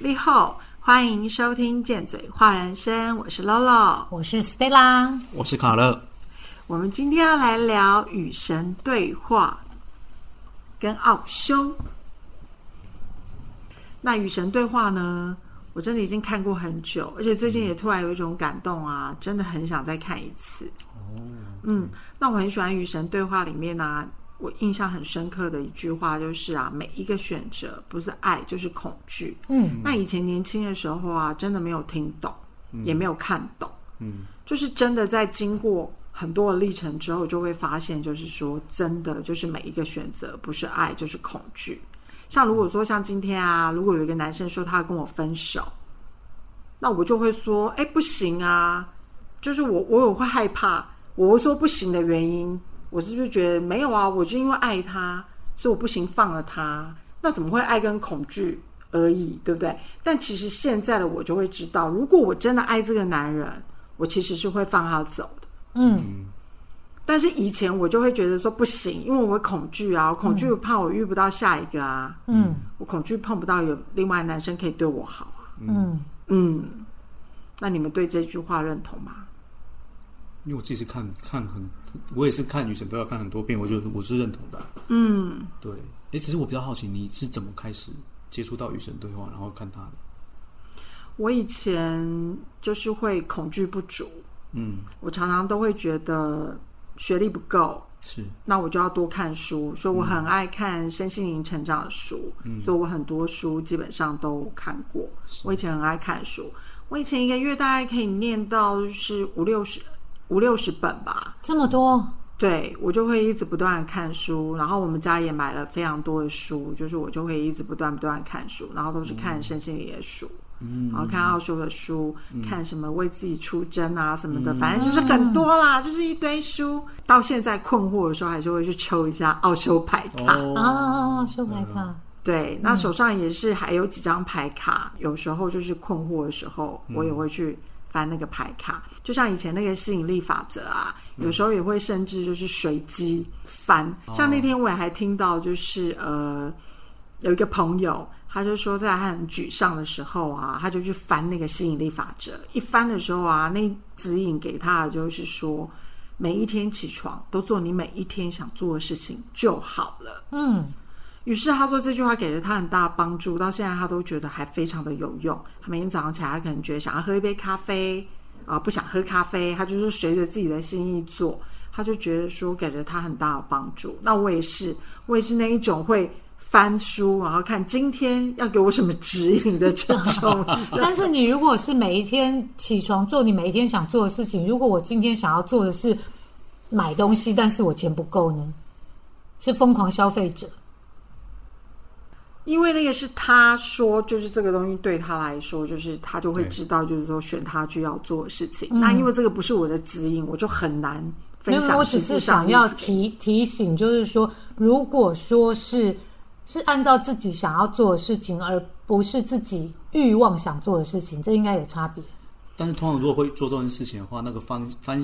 立后，欢迎收听《贱嘴话人生》，我是 Lolo，我是 Stella，我是卡乐。我们今天要来聊与神对话跟奥修。那与神对话呢？我真的已经看过很久，而且最近也突然有一种感动啊，真的很想再看一次。哦，嗯，那我很喜欢与神对话里面呢。我印象很深刻的一句话就是啊，每一个选择不是爱就是恐惧。嗯，那以前年轻的时候啊，真的没有听懂，也没有看懂。嗯，就是真的在经过很多的历程之后，就会发现，就是说真的，就是每一个选择不是爱就是恐惧。像如果说像今天啊，如果有一个男生说他要跟我分手，那我就会说，哎，不行啊，就是我我有会害怕，我会说不行的原因。我是不是觉得没有啊？我就因为爱他，所以我不行放了他。那怎么会爱跟恐惧而已，对不对？但其实现在的我就会知道，如果我真的爱这个男人，我其实是会放他走的。嗯。但是以前我就会觉得说不行，因为我恐惧啊，我恐惧怕我遇不到下一个啊。嗯。我恐惧碰不到有另外男生可以对我好啊。嗯嗯。那你们对这句话认同吗？因为我自己是看看很，我也是看女神都要看很多遍，我觉得我是认同的。嗯，对。哎，只是我比较好奇，你是怎么开始接触到与神对话，然后看他的？我以前就是会恐惧不足，嗯，我常常都会觉得学历不够，是，那我就要多看书，所以我很爱看身心灵成长的书，所以我很多书基本上都看过。我以前很爱看书，我以前一个月大概可以念到就是五六十。五六十本吧，这么多，对我就会一直不断的看书，然后我们家也买了非常多的书，就是我就会一直不断不断看书，然后都是看身心灵的书，嗯，然后看奥修的书，看什么为自己出征啊什么的，反正就是很多啦，就是一堆书。到现在困惑的时候，还是会去抽一下奥修牌卡啊，修牌卡。对，那手上也是还有几张牌卡，有时候就是困惑的时候，我也会去。翻那个牌卡，就像以前那个吸引力法则啊，有时候也会甚至就是随机翻。像那天我也还听到，就是呃，有一个朋友，他就说在他很沮丧的时候啊，他就去翻那个吸引力法则。一翻的时候啊，那指引给他的就是说，每一天起床都做你每一天想做的事情就好了。嗯。于是他说这句话给了他很大的帮助，到现在他都觉得还非常的有用。他每天早上起来，他可能觉得想要喝一杯咖啡啊，不想喝咖啡，他就是随着自己的心意做，他就觉得说给了他很大的帮助。那我也是，我也是那一种会翻书，然后看今天要给我什么指引的这种。但是你如果是每一天起床做你每一天想做的事情，如果我今天想要做的是买东西，但是我钱不够呢？是疯狂消费者。因为那个是他说，就是这个东西对他来说，就是他就会知道，就是说选他去要做的事情。那因为这个不是我的指引，我就很难分享。我只是想要提提醒，就是说，如果说是是按照自己想要做的事情，而不是自己欲望想做的事情，这应该有差别。但是，通常如果会做这件事情的话，那个方方。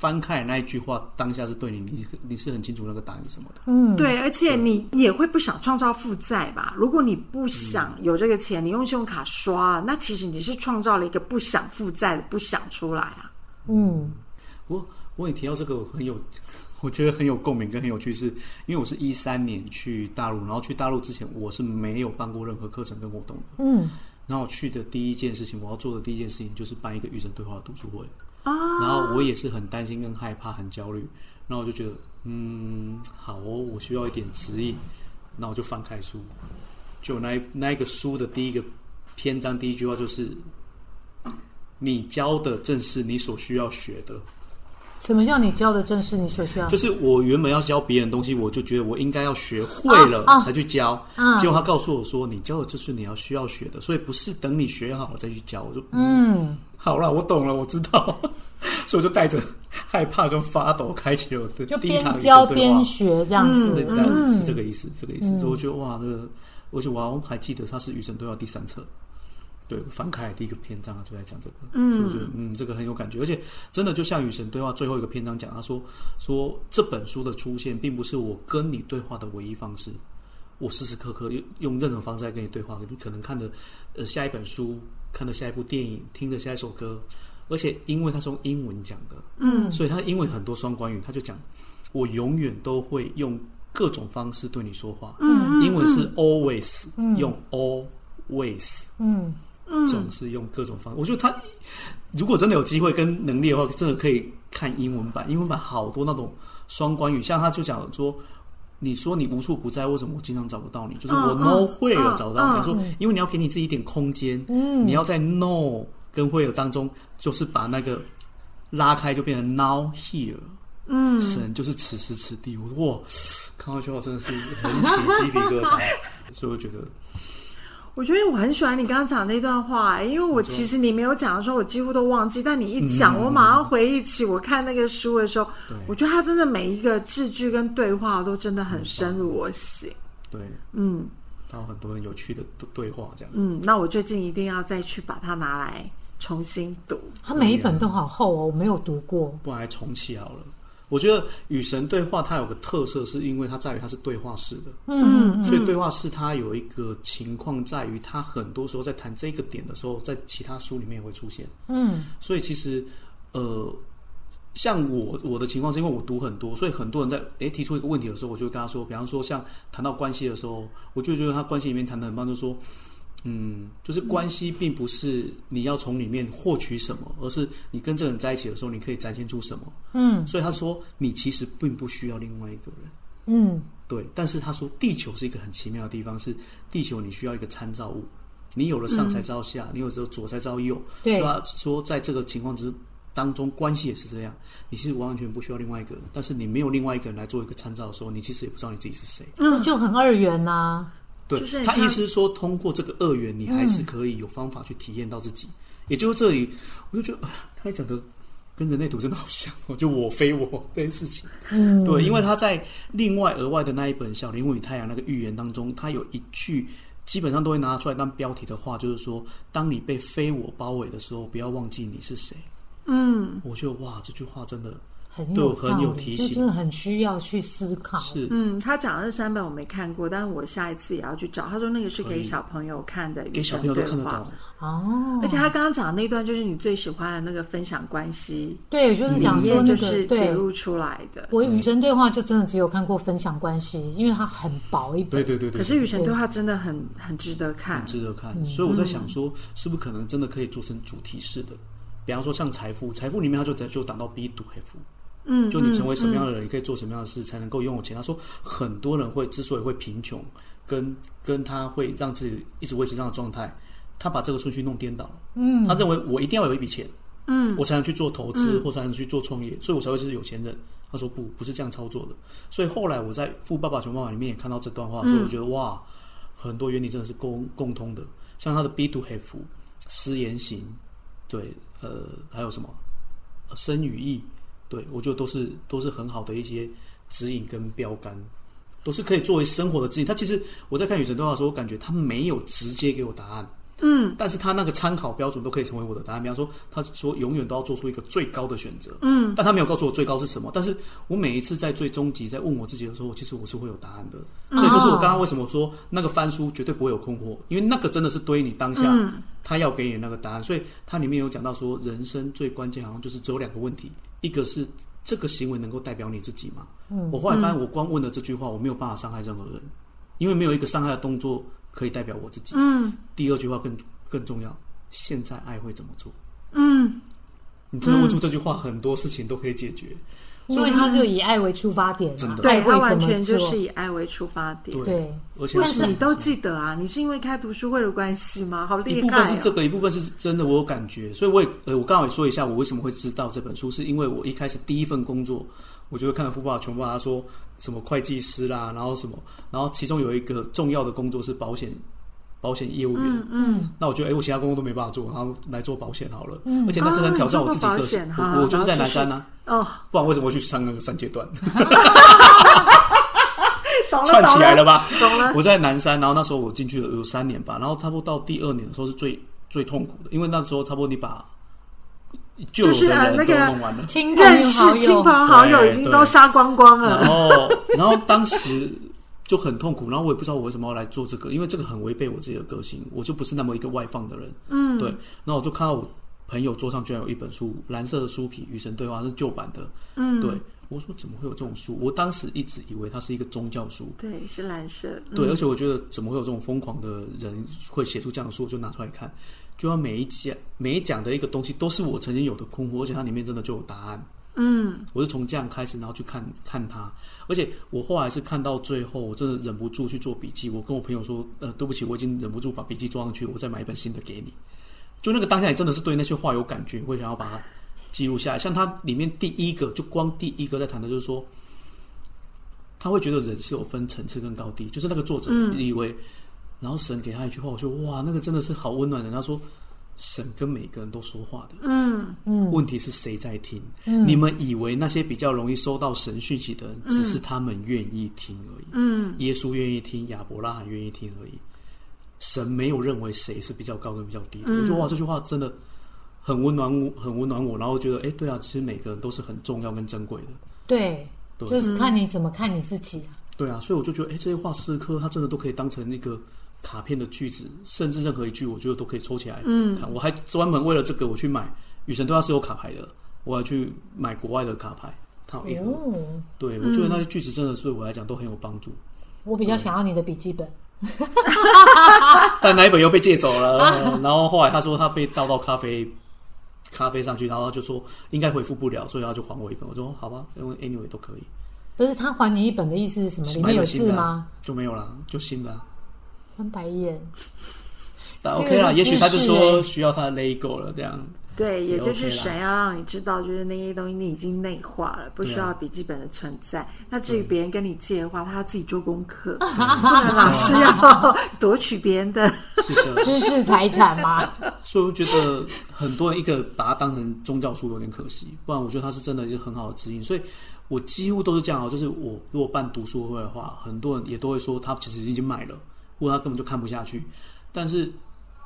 翻开那一句话，当下是对你，你你是很清楚那个答案是什么的。嗯，对，而且你也会不想创造负债吧？如果你不想有这个钱，你用信用卡刷，那其实你是创造了一个不想负债的，不想出来啊。嗯，我我也提到这个很有，我觉得很有共鸣跟很有趣，是因为我是一三年去大陆，然后去大陆之前我是没有办过任何课程跟活动的。嗯，然后我去的第一件事情，我要做的第一件事情就是办一个与神对话读书会。然后我也是很担心、跟害怕、很焦虑。然后我就觉得，嗯，好哦，我需要一点指引。那我就翻开书，就那那一个书的第一个篇章，第一句话就是：“你教的正是你所需要学的。”什么叫你教的正是你所需要？就是我原本要教别人东西，我就觉得我应该要学会了才去教。结果他告诉我说：“你教的就是你要需要学的，所以不是等你学好了再去教。”我就嗯。好了，我懂了，我知道，所以我就带着害怕跟发抖，开启了我的第一堂教边学这样子，是这个意思，这个意思。所以我觉得哇，这个，而且我还记得他是《与神对话》第三册，对，翻开第一个篇章就在讲这个，嗯，就嗯，这个很有感觉，而且真的就像《与神对话》最后一个篇章讲，他说说这本书的出现并不是我跟你对话的唯一方式，我时时刻刻用用任何方式在跟你对话。你可能看的呃下一本书，看的下一部电影，听的下一首歌，而且因为他是用英文讲的，嗯，所以他英文很多双关语，他就讲我永远都会用各种方式对你说话。嗯，英文是 always，、用 always，嗯，总是用各种方式。我觉得他如果真的有机会跟能力的话，真的可以看英文版。英文版好多那种双关语，像他就讲说，你说你无处不在，为什么我经常找不到你？就是我嗯 no 嗯会有找到你。嗯他说，因为你要给你自己一点空间，你要在 no 跟会有当中，就是把那个拉开，就变成 now here。嗯，神就是此时此地。我说哇，看到之后真的是很起鸡皮疙瘩，所以我觉得我觉得我很喜欢你刚刚讲那段话、因为我其实你没有讲的时候，我几乎都忘记，但你一讲，我马上回忆起我看那个书的时候，对我觉得他真的每一个字句跟对话都真的很深入我心。对，嗯他有很多很有趣的对对话，这样。嗯，那我最近一定要再去把它拿来重新读。它每一本都好厚哦，我没有读过。不然来重启好了。我觉得与神对话，它有个特色，是因为它在于它是对话式的，嗯，所以对话式它有一个情况在于，它很多时候在谈这个点的时候，在其他书里面也会出现。嗯，所以其实呃，像我我的情况是因为我读很多，所以很多人在诶提出一个问题的时候，我就会跟他说，比方说像谈到关系的时候，我就觉得他关系里面谈的很棒，就说。嗯，就是关系并不是你要从里面获取什么，而是你跟这个人在一起的时候，你可以展现出什么。嗯，所以他说你其实并不需要另外一个人。嗯，对，但是他说地球是一个很奇妙的地方，是地球你需要一个参照物，你有了上才知道下，你有时候左才知道右。对所以他说在这个情况之当中，关系也是这样，你是完完全不需要另外一个人，但是你没有另外一个人来做一个参照的时候，你其实也不知道你自己是谁。这就很二元呐、对他意思是说，通过这个二元，你还是可以有方法去体验到自己。也就是这里，我就觉得，哎他讲的跟人类图真的好像哦，就我非我这件事情。嗯，对，因为他在另外额外的那一本《小灵魂与太阳》那个预言当中，他有一句基本上都会拿出来当标题的话，就是说，当你被非我包围的时候，不要忘记你是谁。嗯我觉得哇，这句话真的很有对我很有提醒就是很需要去思考。是嗯，他讲的这三本我没看过，但是我下一次也要去找。他说那个是给小朋友看的，给小朋友都看得到。。哦，而且他刚刚讲的那段就是你最喜欢的那个分享关系对，就是里讲说，那个就是揭对。露出来的。我与神对话就真的只有看过分享关系，因为它很薄一本。对对对对，可是与神对话真的很很值得看很。值得看。嗯所以我在想说，是不是可能真的可以做成主题式的？比方说像财富，财富里面它就就讲到 B 读 F，嗯，就你成为什么样的人，你可以做什么样的事才能够拥有钱。他说，很多人会之所以会贫穷，跟跟他会让自己一直维持这样的状态，他把这个顺序弄颠倒了。嗯，他认为我一定要有一笔钱，嗯，我才能去做投资，或才能去做创业，所以我才会是有钱人。他说不，不是这样操作的。所以后来我在《富爸爸穷爸爸》里面也看到这段话，所以我觉得哇，很多原理真的是共共通的。像他的 B to F 失言行，对，呃，还有什么呃生与义，对我觉得都是都是很好的一些指引跟标杆，都是可以作为生活的指引。他其实我在看《女神对话》的时候，我感觉他没有直接给我答案，嗯，但是他那个参考标准都可以成为我的答案。比方说，他说永远都要做出一个最高的选择，嗯，但他没有告诉我最高是什么。但是我每一次在最终极在问我自己的时候，其实我是会有答案的。这就是我刚刚为什么说那个翻书绝对不会有困惑，因为那个真的是对你当下他要给你那个答案。所以它里面有讲到说，人生最关键好像就是只有两个问题，一个是这个行为能够代表你自己吗？我后来发现，我光问了这句话，我没有办法伤害任何人，因为没有一个伤害的动作可以代表我自己。嗯。第二句话更更重要，现在爱会怎么做？嗯，你真的问出这句话，很多事情都可以解决。因为他就以爱为出发点对他完全就是？以爱为出发点。对对，而且是你都记得啊？你是因为开读书会的关系吗？好厉害一部！分是这个，一部分是真的，我有感觉，所以我也呃，我刚好也说一下，我为什么会知道这本书，是因为我一开始第一份工作，我就会看到富爸爸穷爸爸，他说什么会计师啦，然后什么，然后其中有一个重要的工作是保险保险业务员，嗯嗯，那我觉得哎、我其他工作都没办法做，然后来做保险好了，嗯而且那是很挑战我自己个我我就是在南山呢、哦，不然为什么会去上那个三阶段？串起来了吧？懂了。我在南山，然后那时候我进去了有三年吧，然后差不多到第二年的时候是最最痛苦的，因为那时候差不多你把旧有就是的人都呃那个弄完了，认亲朋好友，识亲朋好友已经都杀光光了。然后然后当时就很痛苦。然后我也不知道我为什么要来做这个，因为这个很违背我自己的个性，我就不是那么一个外放的人。嗯，对。然后我就看到我朋友桌上居然有一本书，蓝色的书皮，《与神对话》是旧版的。嗯，对。我说怎么会有这种书？我当时一直以为它是一个宗教书。对，是蓝色。对，而且我觉得怎么会有这种疯狂的人会写出这样的书？我就拿出来看，就要每一讲每一讲的一个东西都是我曾经有的困惑，而且它里面真的就有答案。嗯，我是从这样开始，然后去看看他，而且我后来是看到最后，我真的忍不住去做笔记。我跟我朋友说：“呃，对不起，我已经忍不住把笔记装上去，我再买一本新的给你。”就那个当下，你真的是对那些话有感觉，会想要把它。记录下来，像他里面第一个，就光第一个在谈的就是说，他会觉得人是有分层次跟高低，就是那个作者以为，然后神给他一句话，我说哇，那个真的是好温暖的。他说，神跟每个人都说话的，嗯嗯，问题是谁在听？你们以为那些比较容易收到神讯息的人，只是他们愿意听而已，嗯，耶稣愿意听，亚伯拉罕愿意听而已，神没有认为谁是比较高跟比较低的。我觉得哇，这句话真的。很温暖我，很温暖我，然后觉得，哎，对啊，其实每个人都是很重要跟珍贵的。对，就是看你怎么看你自己啊。对啊，所以我就觉得，哎，这些话诗歌，它真的都可以当成那个卡片的句子，甚至任何一句，我觉得都可以抽起来。嗯，我还专门为了这个，我去买《雨神对话》是有卡牌的，我要去买国外的卡牌，它有一盒。对，我觉得那些句子真的对我来讲都很有帮助。我比较想要你的笔记本。但那一本又被借走了，然后后来他说他被倒到咖啡咖啡上去，然后他就说应该回复不了，所以他就还我一本。我说好吧，因为 anyway 都可以。不是他还你一本的意思是什么？里面有字吗？就没有了，就新的。翻白眼。但 OK 啦，也许他就说需要他的 lego 了，这样。对，也就是神要让你知道，就是那些东西你已经内化了，不需要笔记本的存在。那至于别人跟你借的话，他要自己做功课，老师要 夺取别人的 知识财产吗？所以我觉得很多人一个把它当成宗教书有点可惜，不然我觉得它是真的是很好的指引。所以我几乎都是这样哦，就是我如果办读书会的话，很多人也都会说他其实已经买了，或者他根本就看不下去。但是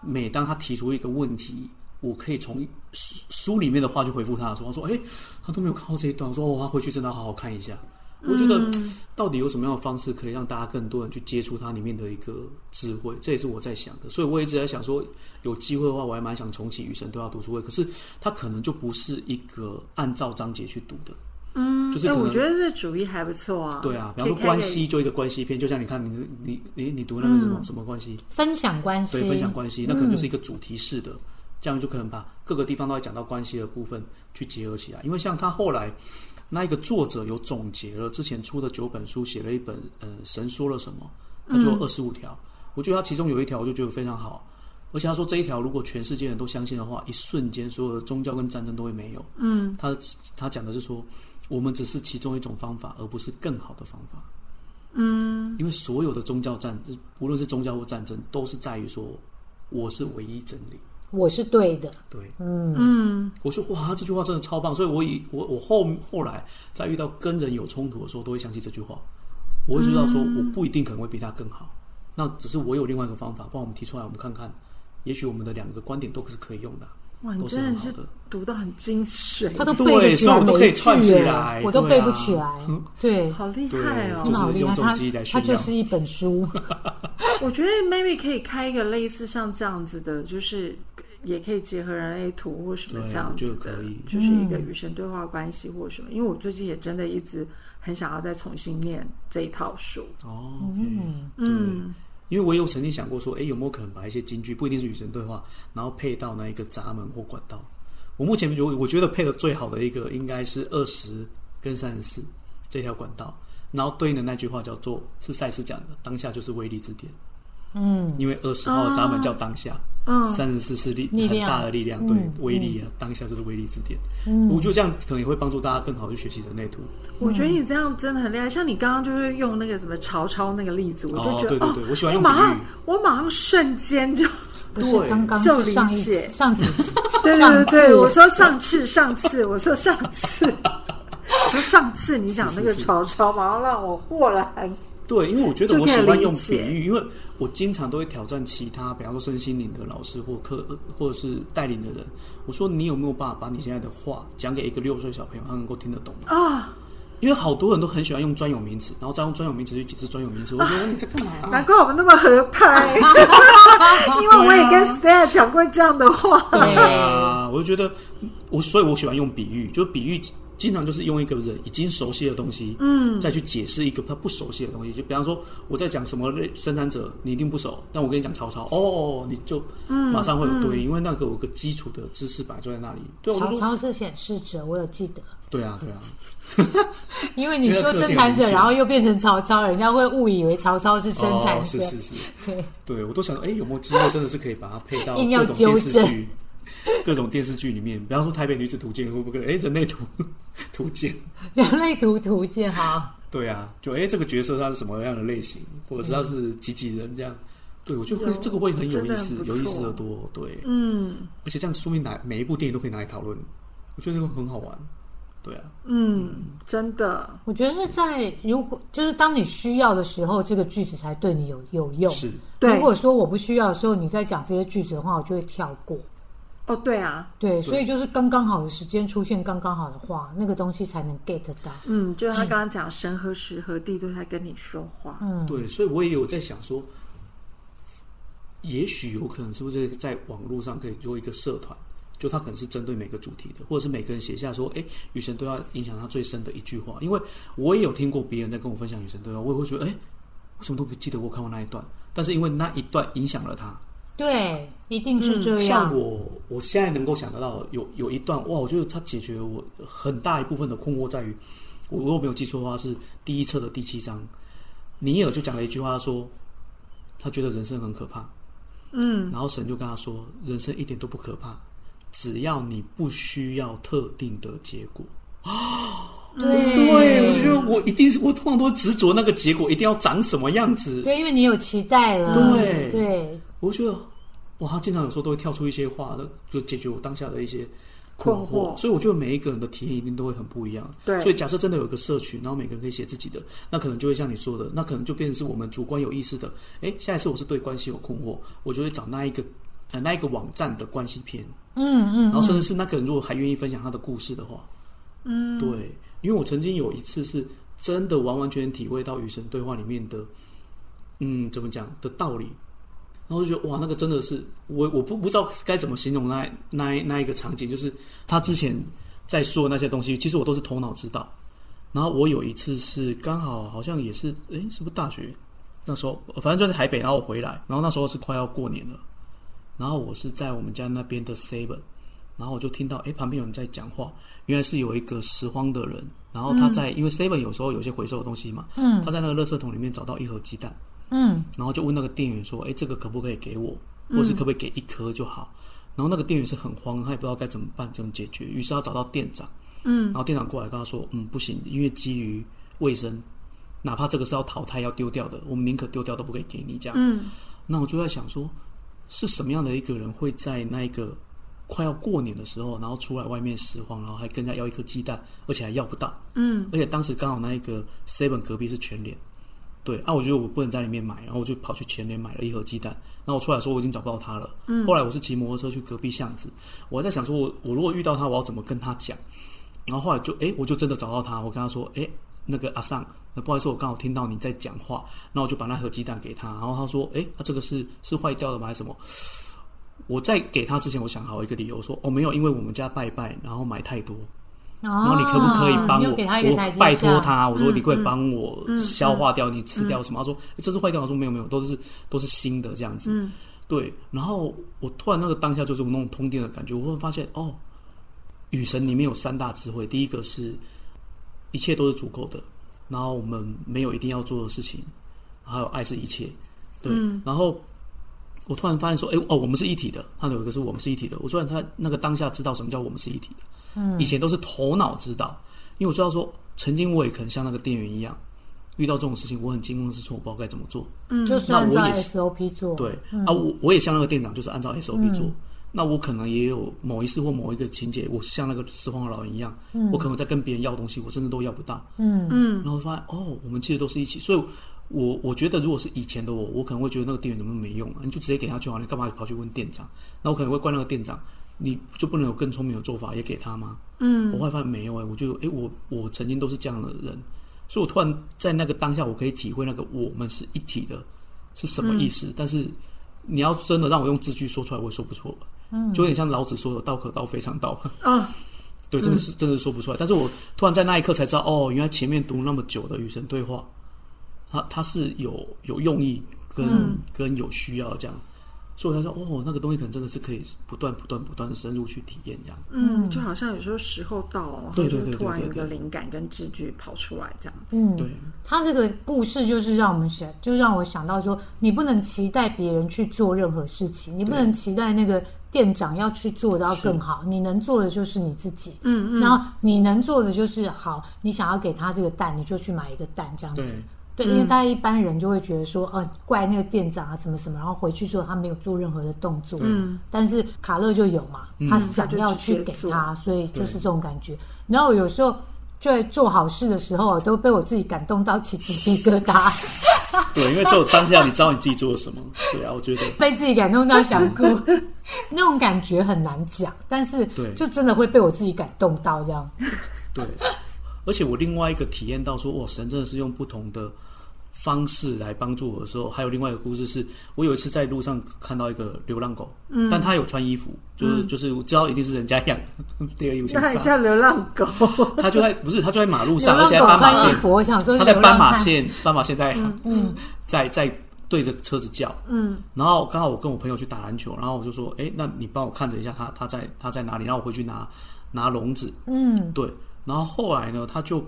每当他提出一个问题，我可以从书书里面的话去回复他的时候，他说：“哎，他都没有看到这一段。”我说：“哦，他回去真的好好看一下。”我觉得到底有什么样的方式可以让大家更多人去接触它里面的一个智慧？这也是我在想的。所以我一直在想说，有机会的话，我还蛮想重启《与神对话》读书会。可是它可能就不是一个按照章节去读的。嗯，就是我觉得这主意还不错啊。对啊，比方说关系就一个关系片，就像你看你你你你读那个什么什么关系？分享关系。对，分享关系，那可能就是一个主题式的。这样就可能把各个地方都会讲到关系的部分去结合起来，因为像他后来那一个作者有总结了之前出的九本书，写了一本呃神说了什么，他就二十五条，我觉得他其中有一条我就觉得非常好，而且他说这一条如果全世界人都相信的话，一瞬间所有的宗教跟战争都会没有。嗯，他他讲的是说我们只是其中一种方法，而不是更好的方法。嗯，因为所有的宗教战，无论是宗教或战争，都是在于说我是唯一真理。我是对的，对，嗯嗯，我说哇，这句话真的超棒，所以我以我我后后来在遇到跟人有冲突的时候，都会想起这句话，我会知道说我不一定可能会比他更好，那只是我有另外一个方法，帮我们提出来，我们看看，也许我们的两个观点都是可以用的，哇，你真的是读的很精髓，他都背得起来，我都可以串起来，我都背不起来，对，好厉害哦，真的好厉害，他他就是一本书，我觉得 maybe 可以开一个类似像这样子的，就是。也可以结合人类图或什么这样子的，就是一个与神对话关系或什么。因为我最近也真的一直很想要再重新念这一套书。哦，嗯。嗯，因为我有曾经想过说，哎，有没有可能把一些金句，不一定是与神对话，然后配到那一个闸门或管道？我目前我我觉得配的最好的一个应该是二十跟三十四这条管道，然后对应的那句话叫做是赛斯讲的，当下就是威力之点。嗯，因为二十号闸门叫当下，嗯，三十四是力很大的力量，对，威力啊，当下就是威力之点。嗯，我觉得这样可能也会帮助大家更好去学习人类图。我觉得你这样真的很厉害，像你刚刚就是用那个什么曹操那个例子，我就觉得，对对对，我喜欢用马上，我马上瞬间就对，刚刚就理解。上次，对对对，我说上次上次，我说上次，我说上次你讲那个曹操，马上让我豁然。对，因为我觉得我喜欢用比喻，因为我经常都会挑战其他，比方说身心灵的老师或课，或者是带领的人。我说你有没有办法把你现在的话讲给一个六岁小朋友，他能够听得懂啊？因为好多人都很喜欢用专有名词，然后再用专有名词去解释专有名词。我觉得你在干嘛、难怪我们那么合拍，因为我也跟 Stella 讲过这样的话。对啊，我就觉得我，所以我喜欢用比喻，就是比喻经常就是用一个人已经熟悉的东西，嗯，再去解释一个他不熟悉的东西。就比方说我在讲什么类生产者，你一定不熟，但我跟你讲曹操，哦，你就马上会有对应，因为那个有个基础的知识摆就在那里。对，曹操是显示者，我有记得。对啊，对啊，因为你说生产者，然后又变成曹操，人家会误以为曹操是生产者。哦是是是，对，对我都想，哎，有没有机会真的是可以把它配到各种电视剧，各种电视剧里面，比方说《台北女子图鉴》会不会？哎，人类图图鉴。人类图图鉴哈。对啊，就哎、这个角色他是什么样的类型，或者是他是几几人这样，对我就会这个会很有意思有意思的多，对，嗯。而且这样说明哪每一部电影都可以拿来讨论，我觉得这个很好玩，对啊，嗯，真的，我觉得是在如果就是当你需要的时候，这个句子才对你有有用。是，如果说我不需要的时候，你在讲这些句子的话，我就会跳过。哦，对啊，对，所以就是刚刚好的时间出现刚刚好的话，那个东西才能 get 到。嗯，就是他刚刚讲，神何时何地都在跟你说话。嗯，对，所以我也有在想说，也许有可能是不是在网络上可以做一个社团，就他可能是针对每个主题的，或者是每个人写下说，哎，雨神都要影响他最深的一句话，因为我也有听过别人在跟我分享雨神对话，我也会觉得，哎，我什么都不记得我看过那一段？但是因为那一段影响了他，对，一定是这样。像我，我现在能够想得到有有一段哇，我觉得他解决了我很大一部分的困惑，在于我如果没有记错的话，是第一册的第七章，尼尔就讲了一句话说，他觉得人生很可怕，嗯，然后神就跟他说，人生一点都不可怕，只要你不需要特定的结果。对对，我觉得我一定是我通常都执着那个结果一定要长什么样子，对，因为你有期待了。对对，我觉得哇，他经常有时候都会跳出一些话的，就解决我当下的一些困困惑所以我觉得每一个人的体验一定都会很不一样。对所以假设真的有一个社群，然后每个人可以写自己的，那可能就会像你说的，那可能就变成是我们主观有意识的。哎，下一次我是对关系有困惑，我就会找那一个呃那一个网站的关系篇，嗯嗯然后甚至是那个人如果还愿意分享他的故事的话，嗯，对，因为我曾经有一次是真的完完全全体会到与神对话里面的，嗯，怎么讲的道理，然后就觉得哇，那个真的是我我不不知道该怎么形容那那那一个场景，就是他之前在说的那些东西，其实我都是头脑知道。然后我有一次是刚好好像也是诶，是不是大学？那时候，反正就在台北，然后我回来，然后那时候是快要过年了，然后我是在我们家那边的 Seven，然后我就听到诶旁边有人在讲话，原来是有一个拾荒的人，然后他在、因为 Seven 有时候有些回收的东西嘛，嗯。他在那个垃圾桶里面找到一盒鸡蛋。嗯然后就问那个店员说：“哎，这个可不可以给我，或是可不可以给一颗就好？”然后那个店员是很慌，他也不知道该怎么办，怎么解决。于是他找到店长，嗯，然后店长过来跟他说：“嗯，不行，因为基于卫生，哪怕这个是要淘汰要丢掉的，我们宁可丢掉都不可以给你这样。”嗯，那我就在想说，是什么样的一个人会在那一个快要过年的时候，然后出来外面拾荒，然后还跟人家要一颗鸡蛋，而且还要不到。嗯，而且当时刚好那一个 Seven 隔壁是全联，对啊，我觉得我不能在里面买，然后我就跑去前面买了一盒鸡蛋。然后我出来说我已经找不到他了。嗯，后来我是骑摩托车去隔壁巷子，我还在想说我我如果遇到他，我要怎么跟他讲？然后后来就诶，我就真的找到他，我跟他说诶，那个阿尚，不好意思，我刚好听到你在讲话，那我就把那盒鸡蛋给他，然后他说诶，啊这个是是坏掉了吗还是什么？我在给他之前，我想好一个理由，说哦没有，因为我们家拜拜，然后买太多，然然后你可不可以帮我？我拜托他，我说你可以帮我嗯消化掉？你吃掉什么？他说、这是坏掉。我说没有没有，都是都是新的这样子。嗯对，然后我突然那个当下就是我那种通电的感觉，我会发现哦，雨神里面有三大智慧，第一个是一切都是足够的，然后我们没有一定要做的事情，还有爱是一切。对，嗯然后我突然发现说，哎哦，我们是一体的。他有一个是我们是一体的。我突然他那个当下知道什么叫我们是一体的。嗯，以前都是头脑知道，因为我知道说，曾经我也可能像那个店员一样，遇到这种事情，我很惊慌失措，我不知道该怎么做。嗯就是按照那我也是 SOP 做。对、啊，我我也像那个店长，就是按照 SOP 做。那我可能也有某一次或某一个情节，我像那个拾荒老人一样，我可能在跟别人要东西，我甚至都要不到。嗯嗯然后发现哦，我们其实都是一起，所以我我觉得如果是以前的我，我可能会觉得那个店员怎么没用啊，你就直接给他就好，你干嘛跑去问店长？那我可能会怪那个店长，你就不能有更聪明的做法也给他吗？嗯，我会发现没有哎、我就哎、我我曾经都是这样的人，所以我突然在那个当下，我可以体会那个我们是一体的是什么意思。但是你要真的让我用字句说出来，我也说不出来。嗯，就有点像老子说的“道可道，非常道”。啊，对，真的是、真的是说不出来。但是我突然在那一刻才知道，哦，原来前面读那么久的与神对话，它它是有有用意跟、嗯跟有需要这样。所以他说，哦，那个东西可能真的是可以不断不断不断的深入去体验这样。嗯，就好像有时候时候到了，然后就对对对突然有个灵感跟字句跑出来这样子。嗯，对，他这个故事就是让我们想，就让我想到说，你不能期待别人去做任何事情，你不能期待那个店长要去做到更好，你能做的就是你自己。嗯嗯然后你能做的就是好，你想要给他这个蛋，你就去买一个蛋这样子。对，因为大家一般人就会觉得说，呃，怪那个店长啊，什么什么，然后回去之后他没有做任何的动作。嗯，但是卡乐就有嘛，他想要去给他，所以就是这种感觉。然后有时候在做好事的时候，都被我自己感动到起鸡皮疙瘩，对，因为只有当下你知道你自己做了什么。对啊，我觉得被自己感动到想哭，那种感觉很难讲，但是对就真的会被我自己感动到这样。对，而且我另外一个体验到说，哇，神真的是用不同的方式来帮助我的时候，还有另外一个故事是，我有一次在路上看到一个流浪狗，嗯，但它有穿衣服，就是、就是我知道一定是人家养的，第二有些那还叫流浪狗，它就在不是它就在马路上，而且在斑马线，它在斑马线，斑马线在在在对着车子叫，嗯，然后刚好我跟我朋友去打篮球，然后我就说，哎，那你帮我看着一下他他在他在哪里，然后我回去拿拿笼子，嗯，对，然后后来呢，他就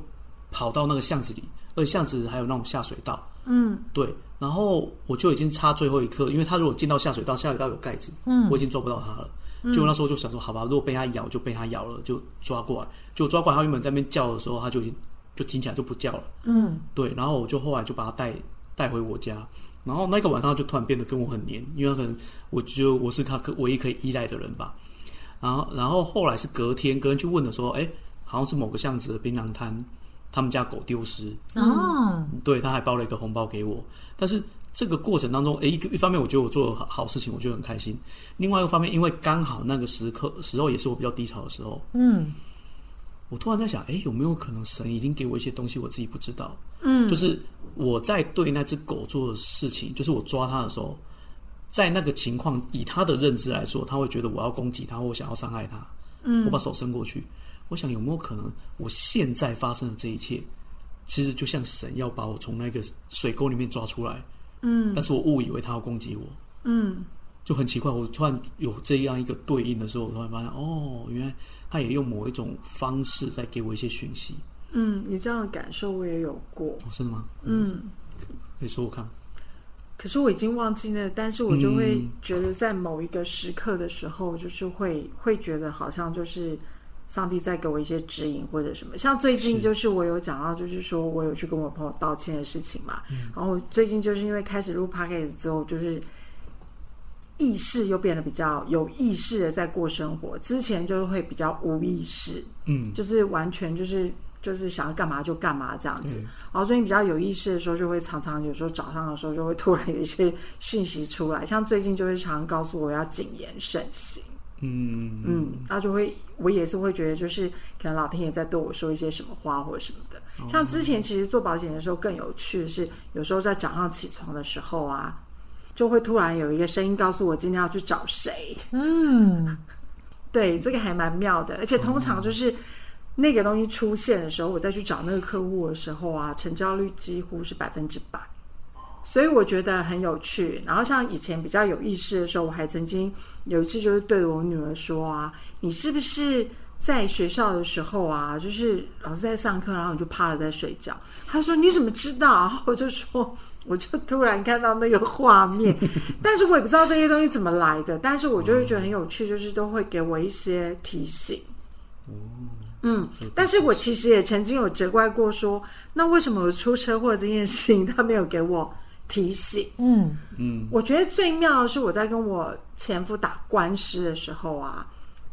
跑到那个巷子里，而且巷子还有那种下水道，嗯，对，然后我就已经差最后一刻，因为他如果进到下水道，下水道有盖子，嗯，我已经抓不到他了。就那时候就想说，好吧，如果被他咬就被他咬了，就抓过来。就抓过来，他原本在那边叫的时候，他就已经就听起来就不叫了。嗯，对。然后我就后来就把他带带回我家，然后那个晚上他就突然变得跟我很黏，因为他可能我觉得我是他可唯一可以依赖的人吧。然后然后后来是隔天，隔天去问的时候，哎，好像是某个巷子的槟榔摊，他们家狗丢失，哦，对，他还包了一个红包给我。但是这个过程当中，诶，一个一方面我觉得我做了好好事情，我觉得很开心；另外一个方面，因为刚好那个时刻时候也是我比较低潮的时候，嗯，我突然在想，诶，有没有可能神已经给我一些东西，我自己不知道？嗯，就是我在对那只狗做的事情，就是我抓它的时候，在那个情况，以他的认知来说，他会觉得我要攻击他，或我想要伤害他。嗯，我把手伸过去，我想有没有可能，我现在发生的这一切，其实就像神要把我从那个水沟里面抓出来。嗯，但是我误以为他要攻击我。嗯，就很奇怪，我突然有这样一个对应的时候，我突然发现，哦，原来他也用某一种方式在给我一些讯息。嗯，你这样的感受我也有过，哦，真的吗？嗯，可以说我看。可是我已经忘记了，但是我就会觉得在某一个时刻的时候，就是会会觉得好像就是上帝在给我一些指引或者什么。像最近就是我有讲到，就是说我有去跟我朋友道歉的事情嘛，然后最近就是因为开始录 p o d c a s t 之后，就是意识又变得比较有意识的在过生活，之前就会比较无意识，嗯，就是完全就是就是想要干嘛就干嘛这样子对。然后最近比较有意识的时候，就会常常有时候早上的时候就会突然有一些讯息出来，像最近就会常常告诉我要谨言慎行。嗯嗯，那就会我也是会觉得，就是可能老天爷在对我说一些什么话或者什么的。像之前其实做保险的时候更有趣的是，有时候在早上起床的时候啊，就会突然有一个声音告诉我今天要去找谁。嗯，对，这个还蛮妙的，而且通常就是那个东西出现的时候，我再去找那个客户的时候啊，成交率几乎是百分之百，所以我觉得很有趣。然后像以前比较有意识的时候，我还曾经有一次就是对我女儿说啊，你是不是？在学校的时候啊，就是老师在上课，然后你就趴着在睡觉。她说：“你怎么知道？”然后我就说：“我就突然看到那个画面，但是我也不知道这些东西怎么来的。但是我就会觉得很有趣，就是都会给我一些提醒。嗯，但是我其实也曾经有责怪过说，那为什么我出车祸这件事情他没有给我提醒？嗯，嗯，我觉得最妙的是我在跟我前夫打官司的时候啊，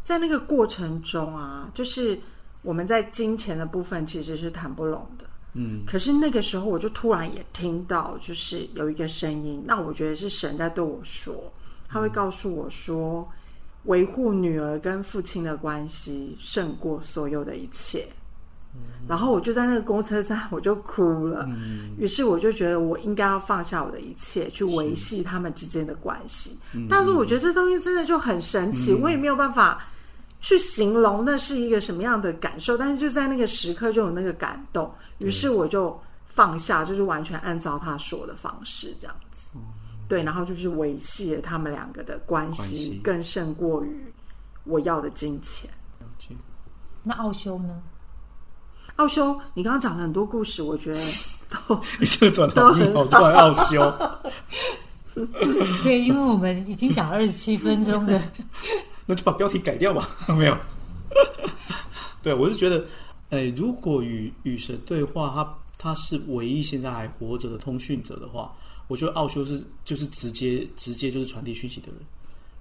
在那个过程中啊，就是我们在金钱的部分其实是谈不拢的。嗯，可是那个时候我就突然也听到，就是有一个声音，那我觉得是神在对我说，他会告诉我说，维护女儿跟父亲的关系胜过所有的一切。然后我就在那个公车站，我就哭了。于是我就觉得我应该要放下我的一切，去维系他们之间的关系。但是我觉得这东西真的就很神奇，我也没有办法去形容那是一个什么样的感受。但是就在那个时刻就有那个感动，于是我就放下，就是完全按照他说的方式这样子。对，然后就是维系了他们两个的关系，更胜过于我要的金钱。那奥修呢？奥修，你刚刚讲了很多故事，我觉得都 你这个转头硬好转奥修。对，因为我们已经讲了二十七分钟的，那就把标题改掉吧。没有，对我是觉得，哎，如果与与神对话，他他是唯一现在还活着的通讯者的话，我觉得奥修是就是直接直接就是传递讯息的人，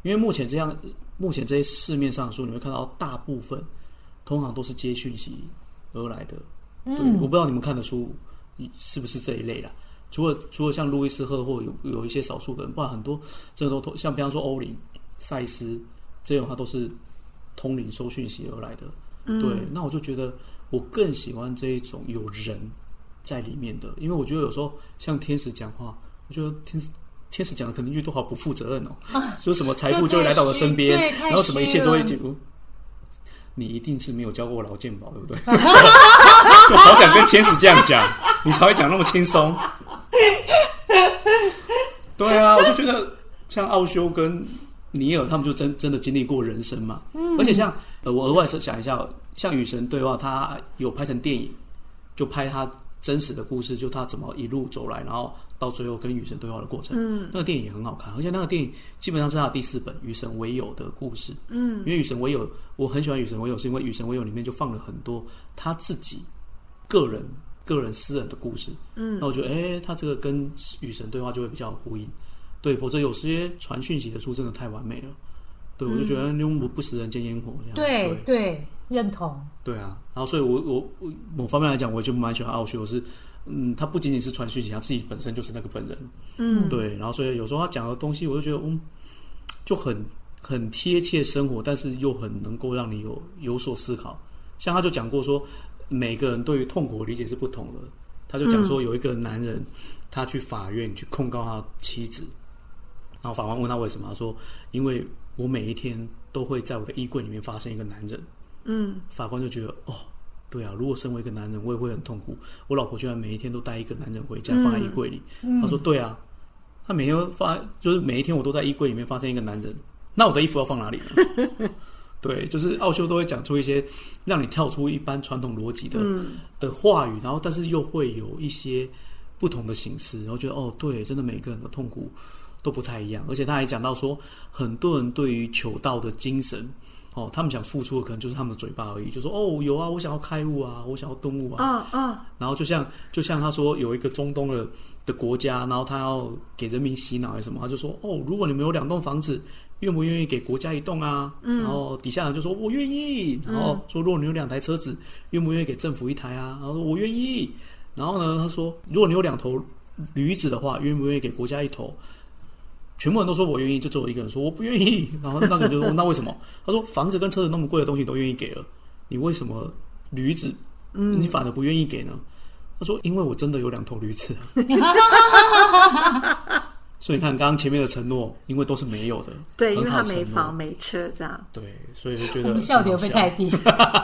因为目前这样，目前这些市面上书你会看到大部分通常都是接讯息。而来的，对，我不知道你们看的书是不是这一类啦。除了除了像路易斯赫或有有一些少数的人，不然很多这都通，像比方说欧林、赛斯这种，他都是通灵收讯息而来的。对，那我就觉得我更喜欢这一种有人在里面的，因为我觉得有时候像天使讲话，我觉得天使天使讲的肯定句都好不负责任哦，说什么财富就会来到我身边，然后什么一切都会进入。你一定是没有交过劳健保，对不对？就好想跟天使这样讲，你才会讲那么轻松。对啊，我就觉得像奥修跟尼尔他们就真真的经历过人生嘛。而且像呃，我额外想一下，像与神对话，他有拍成电影，就拍他真实的故事，就他怎么一路走来，然后。到最后跟雨神对话的过程，嗯，那个电影也很好看，而且那个电影基本上是他第四本《与神为友》的故事，嗯，因为《与神为友》，我很喜欢《与神为友》，是因为《与神为友》里面就放了很多他自己个人、个人私人的故事，嗯，那我觉得，哎，他这个跟与神对话就会比较呼应，对，否则有些传讯息的书真的太完美了，对我就觉得用不食人间烟火，对。对，认同，对啊，然后所以，我我我某方面来讲，我就蛮喜欢奥修，是。嗯，他不仅仅是传讯息，他自己本身就是那个本人。嗯，对。然后，所以有时候他讲的东西，我就觉得，嗯，就很很贴切生活，但是又很能够让你有有所思考。像他就讲过说，每个人对于痛苦的理解是不同的。他就讲说，有一个男人，他去法院去控告他妻子，然后法官问他为什么，他说：“因为我每一天都会在我的衣柜里面发现一个男人。”嗯，法官就觉得，哦。对啊，如果身为一个男人，我也会很痛苦。我老婆居然每一天都带一个男人回家，放在衣柜里。他说：“对啊，他每天发，就是每一天我都在衣柜里面发现一个男人。那我的衣服要放哪里呢？” 对，就是奥修都会讲出一些让你跳出一般传统逻辑的的话语，然后但是又会有一些不同的形式，然后觉得哦，对，真的每个人的痛苦都不太一样。而且他还讲到说，很多人对于求道的精神。哦，他们想付出的可能就是他们的嘴巴而已，就说哦有啊，我想要开悟啊，我想要顿悟啊，嗯嗯，然后就像就像他说有一个中东的的国家，然后他要给人民洗脑还是什么，他就说哦，如果你们有两栋房子，愿不愿意给国家一栋啊？然后底下人就说我愿意，然后说如果你有两台车子，愿不愿意给政府一台啊？然后说我愿意，然后呢，他说如果你有两头驴子的话，愿不愿意给国家一头？全部人都说我愿意，就只有一个人说我不愿意。然后那个人就说：“那为什么？”他说：“房子跟车子那么贵的东西都愿意给了，你为什么驴子，你反而不愿意给呢？”他说：“因为我真的有两头驴子。” 所以你看，刚刚前面的承诺，因为都是没有的，对，因为他没房没车这样。对，所以就觉 得笑点会太低。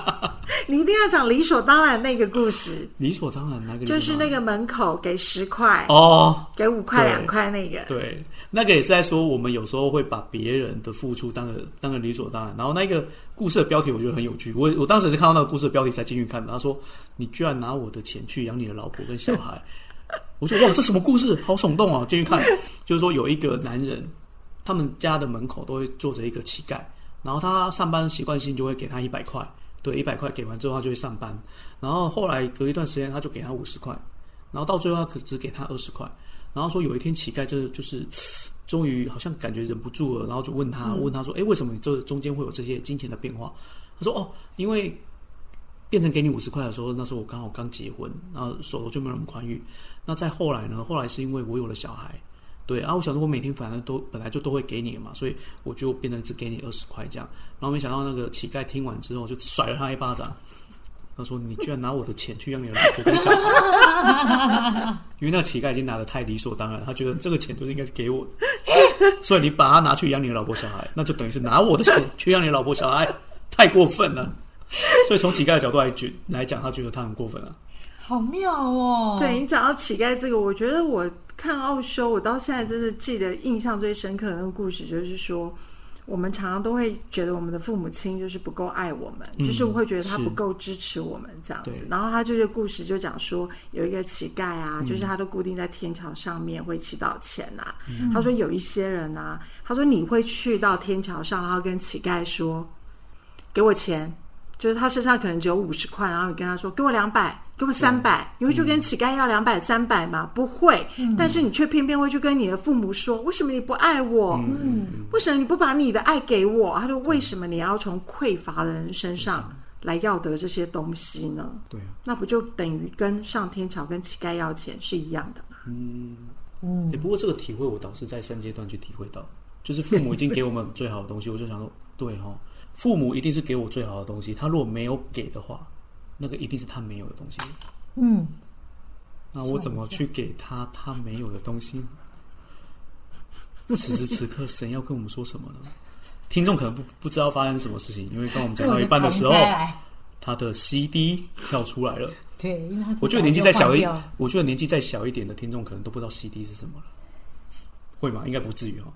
你一定要讲理所当然那个故事。理所当然那个就是那个门口给十块哦，给五块两块那个。对，那个也是在说我们有时候会把别人的付出当个当个理所当然。然后那个故事的标题我觉得很有趣，我我当时是看到那个故事的标题才进去看的。他说：“你居然拿我的钱去养你的老婆跟小孩。” 我说哇，这什么故事？好耸动啊！进去看，就是说有一个男人，他们家的门口都会坐着一个乞丐，然后他上班习惯性就会给他一百块，对，一百块给完之后他就会上班，然后后来隔一段时间他就给他五十块，然后到最后他可只给他二十块，然后说有一天乞丐就就是终于好像感觉忍不住了，然后就问他问他说，哎，为什么你这中间会有这些金钱的变化？他说哦，因为。变成给你五十块的时候，那时候我刚好刚结婚，然后手头就没有那么宽裕。那再后来呢？后来是因为我有了小孩，对啊，我想说，我每天反正都本来就都会给你嘛，所以我就变成只给你二十块这样。然后没想到那个乞丐听完之后，就甩了他一巴掌。他说：“你居然拿我的钱去养你的老婆跟小孩？因为那个乞丐已经拿的太理所当然，他觉得这个钱就是应该是给我的，所以你把他拿去养你的老婆小孩，那就等于是拿我的钱去养你老婆小孩，太过分了。所以从乞丐的角度来觉来讲，他觉得他很过分啊。好妙哦！对你讲到乞丐这个，我觉得我看奥修，我到现在真的记得印象最深刻的那个故事，就是说。”我们常常都会觉得我们的父母亲就是不够爱我们，就是会觉得他不够支持我们这样子。然后他就是故事就讲说，有一个乞丐啊，就是他都固定在天桥上面会乞讨钱呐。他说有一些人啊，他说你会去到天桥上，然后跟乞丐说，给我钱。就是他身上可能只有五十块，然后你跟他说：“给我两百，给我三百。”你会去跟乞丐要两百、三百吗？不会。但是你却偏偏会去跟你的父母说：“为什么你不爱我？为什么你不把你的爱给我？”他说：“为什么你要从匮乏的人身上来要得这些东西呢？”对，那不就等于跟上天朝跟乞丐要钱是一样的吗？嗯嗯。不过这个体会我倒是在三阶段去体会到，就是父母已经给我们最好的东西，我就想说，对哈。父母一定是给我最好的东西，他如果没有给的话，那个一定是他没有的东西。嗯，那我怎么去给他他没有的东西呢？此时此刻，神要跟我们说什么呢？听众可能不不知道发生什么事情，因为刚我们讲到一半的时候，他的 CD 跳出来了。对，因为他我觉得年纪再小一，我觉得年纪再小一点的听众可能都不知道 CD 是什么了，会吗？应该不至于哈，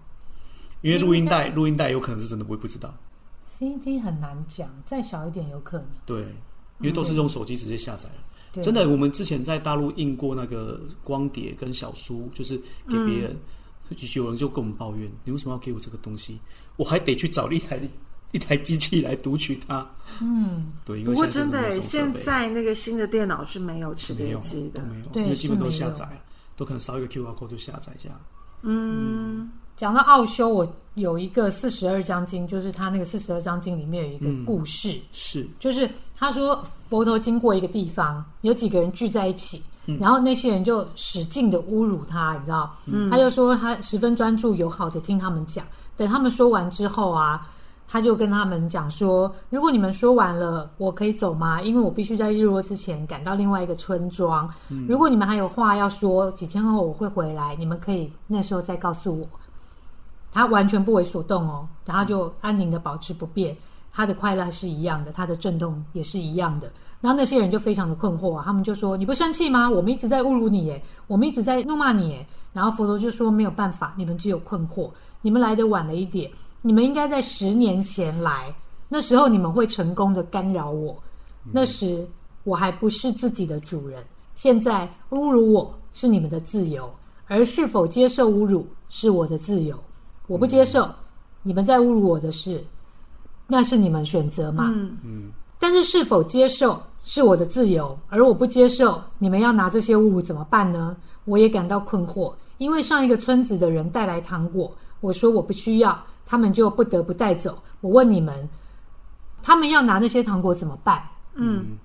因为录音带录音带有可能是真的不会不知道。CD 很难讲，再小一点有可能。对，因为都是用手机直接下载了。真的，我们之前在大陆印过那个光碟跟小书，就是给别人，有人就跟我们抱怨：“你为什么要给我这个东西？我还得去找 一台一台机器来读取它。”嗯，对。因为过真的，现在那个新的电脑是没有磁碟机的，没有，因为基本都下载，都可能扫一个 QR code 就下载一下。嗯。讲到奥修，我有一个四十二章经，就是他那个四十二章经里面有一个故事，是就是他说佛陀经过一个地方，有几个人聚在一起，然后那些人就使劲的侮辱他，你知道？他就说他十分专注友好的听他们讲，等他们说完之后啊，他就跟他们讲说：如果你们说完了，我可以走吗？因为我必须在日落之前赶到另外一个村庄。如果你们还有话要说，几天后我会回来，你们可以那时候再告诉我。他完全不为所动哦，然后就安宁的保持不变，他的快乐是一样的，他的震动也是一样的。然后那些人就非常的困惑啊，他们就说：“你不生气吗？我们一直在侮辱你耶，我们一直在怒骂你耶。”然后佛陀就说：“没有办法，你们只有困惑，你们来的晚了一点，你们应该在十年前来，那时候你们会成功的干扰我。那时我还不是自己的主人，现在侮辱我是你们的自由，而是否接受侮辱是我的自由。”我不接受你们在侮辱我的事，那是你们选择嘛？嗯嗯。但是是否接受是我的自由，而我不接受，你们要拿这些侮辱怎么办呢？我也感到困惑，因为上一个村子的人带来糖果，我说我不需要，他们就不得不带走。我问你们，他们要拿那些糖果怎么办？嗯。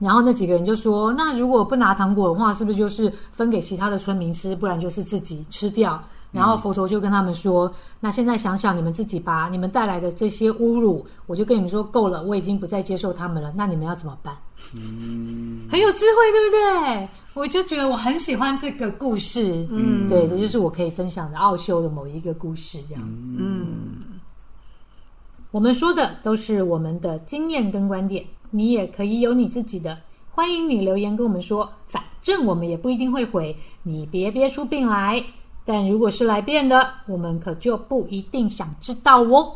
然后那几个人就说：“那如果不拿糖果的话，是不是就是分给其他的村民吃？不然就是自己吃掉？”然后佛陀就跟他们说：“那现在想想你们自己吧，你们带来的这些侮辱，我就跟你们说够了，我已经不再接受他们了。那你们要怎么办？嗯，很有智慧，对不对？我就觉得我很喜欢这个故事。嗯，对，这就是我可以分享的奥修的某一个故事。这样，嗯，我们说的都是我们的经验跟观点，你也可以有你自己的。欢迎你留言跟我们说，反正我们也不一定会回，你别憋出病来。”但如果是来变的，我们可就不一定想知道哦。